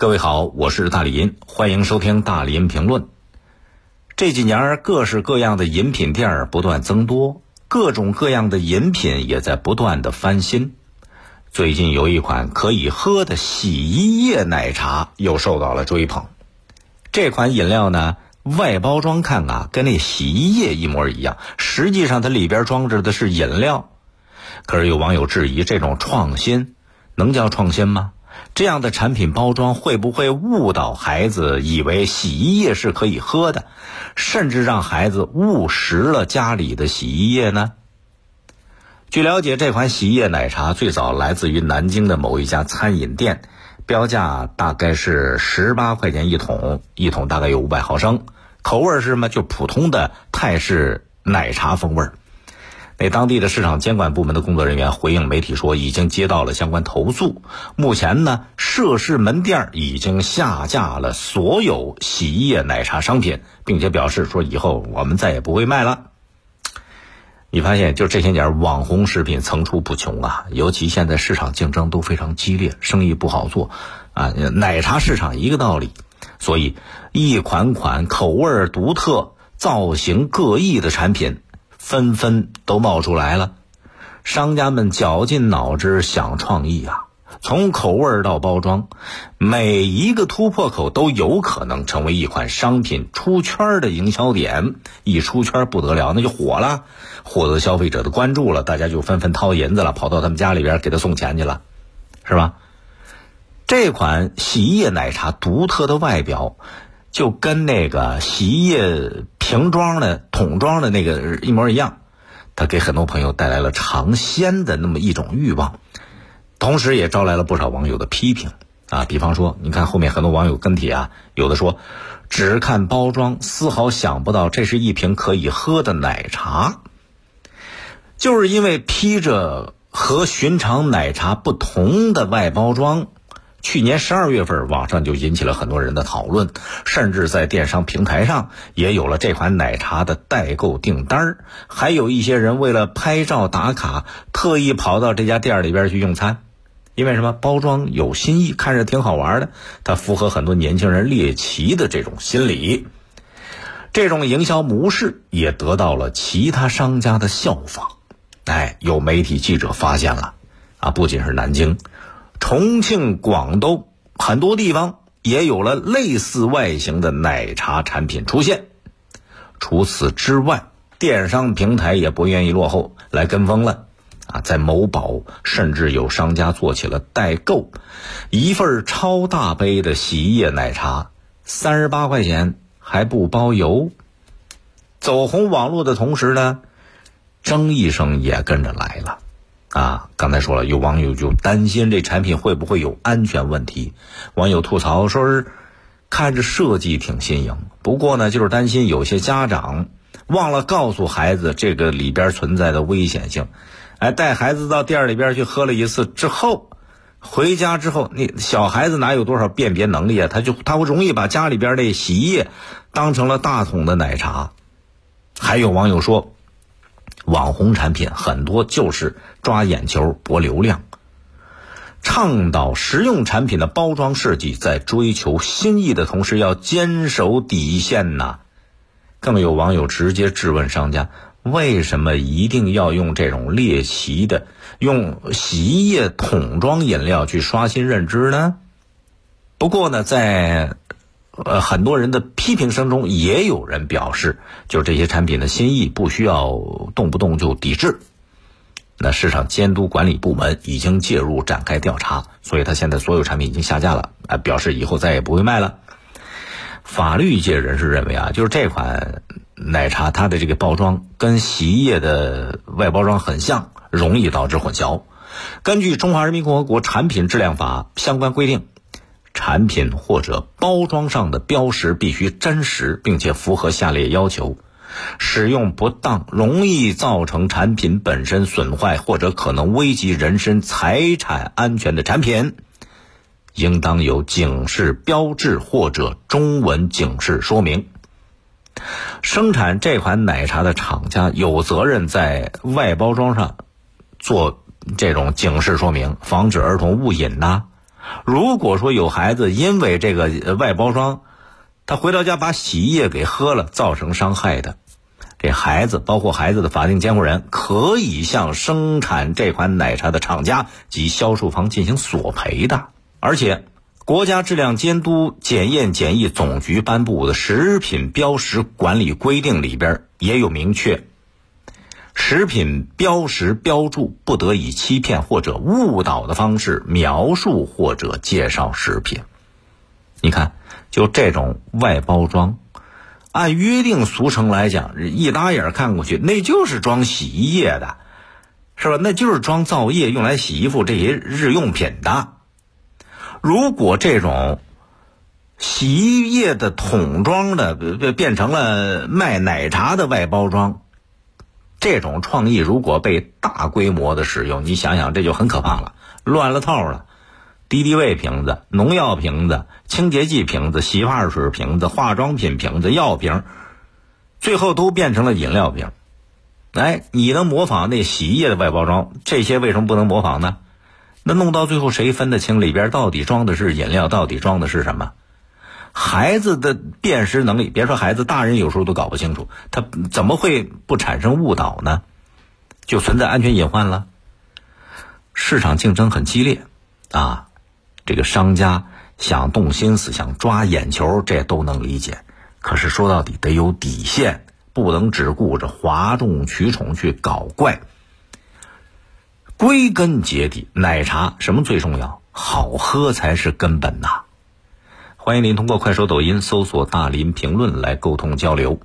各位好，我是大林，欢迎收听大林评论。这几年，各式各样的饮品店不断增多，各种各样的饮品也在不断的翻新。最近有一款可以喝的洗衣液奶茶又受到了追捧。这款饮料呢，外包装看啊，跟那洗衣液一模一样，实际上它里边装着的是饮料。可是有网友质疑，这种创新能叫创新吗？这样的产品包装会不会误导孩子，以为洗衣液是可以喝的，甚至让孩子误食了家里的洗衣液呢？据了解，这款洗衣液奶茶最早来自于南京的某一家餐饮店，标价大概是十八块钱一桶，一桶大概有五百毫升，口味是什么？就普通的泰式奶茶风味。那当地的市场监管部门的工作人员回应媒体说，已经接到了相关投诉。目前呢，涉事门店已经下架了所有洗衣液奶茶商品，并且表示说以后我们再也不会卖了。你发现，就这些年网红食品层出不穷啊，尤其现在市场竞争都非常激烈，生意不好做啊。奶茶市场一个道理，所以一款款口味独特、造型各异的产品。纷纷都冒出来了，商家们绞尽脑汁想创意啊，从口味到包装，每一个突破口都有可能成为一款商品出圈的营销点。一出圈不得了，那就火了，获得消费者的关注了，大家就纷纷掏银子了，跑到他们家里边给他送钱去了，是吧？这款洗衣液奶茶独特的外表。就跟那个洗衣液瓶装的、桶装的那个一模一样，它给很多朋友带来了尝鲜的那么一种欲望，同时也招来了不少网友的批评啊。比方说，你看后面很多网友跟帖啊，有的说，只看包装，丝毫想不到这是一瓶可以喝的奶茶，就是因为披着和寻常奶茶不同的外包装。去年十二月份，网上就引起了很多人的讨论，甚至在电商平台上也有了这款奶茶的代购订单还有一些人为了拍照打卡，特意跑到这家店里边去用餐，因为什么？包装有新意，看着挺好玩的，它符合很多年轻人猎奇的这种心理。这种营销模式也得到了其他商家的效仿。哎，有媒体记者发现了，啊，不仅是南京。重庆、广东很多地方也有了类似外形的奶茶产品出现。除此之外，电商平台也不愿意落后，来跟风了。啊，在某宝甚至有商家做起了代购，一份超大杯的洗衣液奶茶，三十八块钱还不包邮。走红网络的同时呢，争议声也跟着来了。啊，刚才说了，有网友就担心这产品会不会有安全问题。网友吐槽说是看着设计挺新颖，不过呢，就是担心有些家长忘了告诉孩子这个里边存在的危险性。哎，带孩子到店里边去喝了一次之后，回家之后，那小孩子哪有多少辨别能力啊？他就他会容易把家里边那洗衣液当成了大桶的奶茶。还有网友说。网红产品很多就是抓眼球博流量，倡导实用产品的包装设计，在追求新意的同时要坚守底线呐。更有网友直接质问商家：为什么一定要用这种猎奇的用洗衣液桶装饮料去刷新认知呢？不过呢，在。呃，很多人的批评声中，也有人表示，就这些产品的新意不需要动不动就抵制。那市场监督管理部门已经介入展开调查，所以他现在所有产品已经下架了，啊，表示以后再也不会卖了。法律界人士认为啊，就是这款奶茶它的这个包装跟洗衣液的外包装很像，容易导致混淆。根据《中华人民共和国产品质量法》相关规定。产品或者包装上的标识必须真实，并且符合下列要求：使用不当、容易造成产品本身损坏或者可能危及人身财产安全的产品，应当有警示标志或者中文警示说明。生产这款奶茶的厂家有责任在外包装上做这种警示说明，防止儿童误饮呐。如果说有孩子因为这个外包装，他回到家把洗衣液给喝了，造成伤害的，这孩子包括孩子的法定监护人可以向生产这款奶茶的厂家及销售方进行索赔的。而且，国家质量监督检验检疫总局颁布的《食品标识管理规定》里边也有明确。食品标识标注不得以欺骗或者误导的方式描述或者介绍食品。你看，就这种外包装，按约定俗成来讲，一打眼看过去，那就是装洗衣液的，是吧？那就是装皂液用来洗衣服这些日用品的。如果这种洗衣液的桶装的变变成了卖奶茶的外包装。这种创意如果被大规模的使用，你想想这就很可怕了，乱了套了。敌敌畏瓶子、农药瓶子、清洁剂瓶子、洗发水瓶子、化妆品瓶子、药瓶，最后都变成了饮料瓶。哎，你能模仿那洗衣液的外包装，这些为什么不能模仿呢？那弄到最后谁分得清里边到底装的是饮料，到底装的是什么？孩子的辨识能力，别说孩子，大人有时候都搞不清楚，他怎么会不产生误导呢？就存在安全隐患了。市场竞争很激烈，啊，这个商家想动心思，想抓眼球，这都能理解。可是说到底得有底线，不能只顾着哗众取宠去搞怪。归根结底，奶茶什么最重要？好喝才是根本呐。欢迎您通过快手、抖音搜索“大林评论”来沟通交流。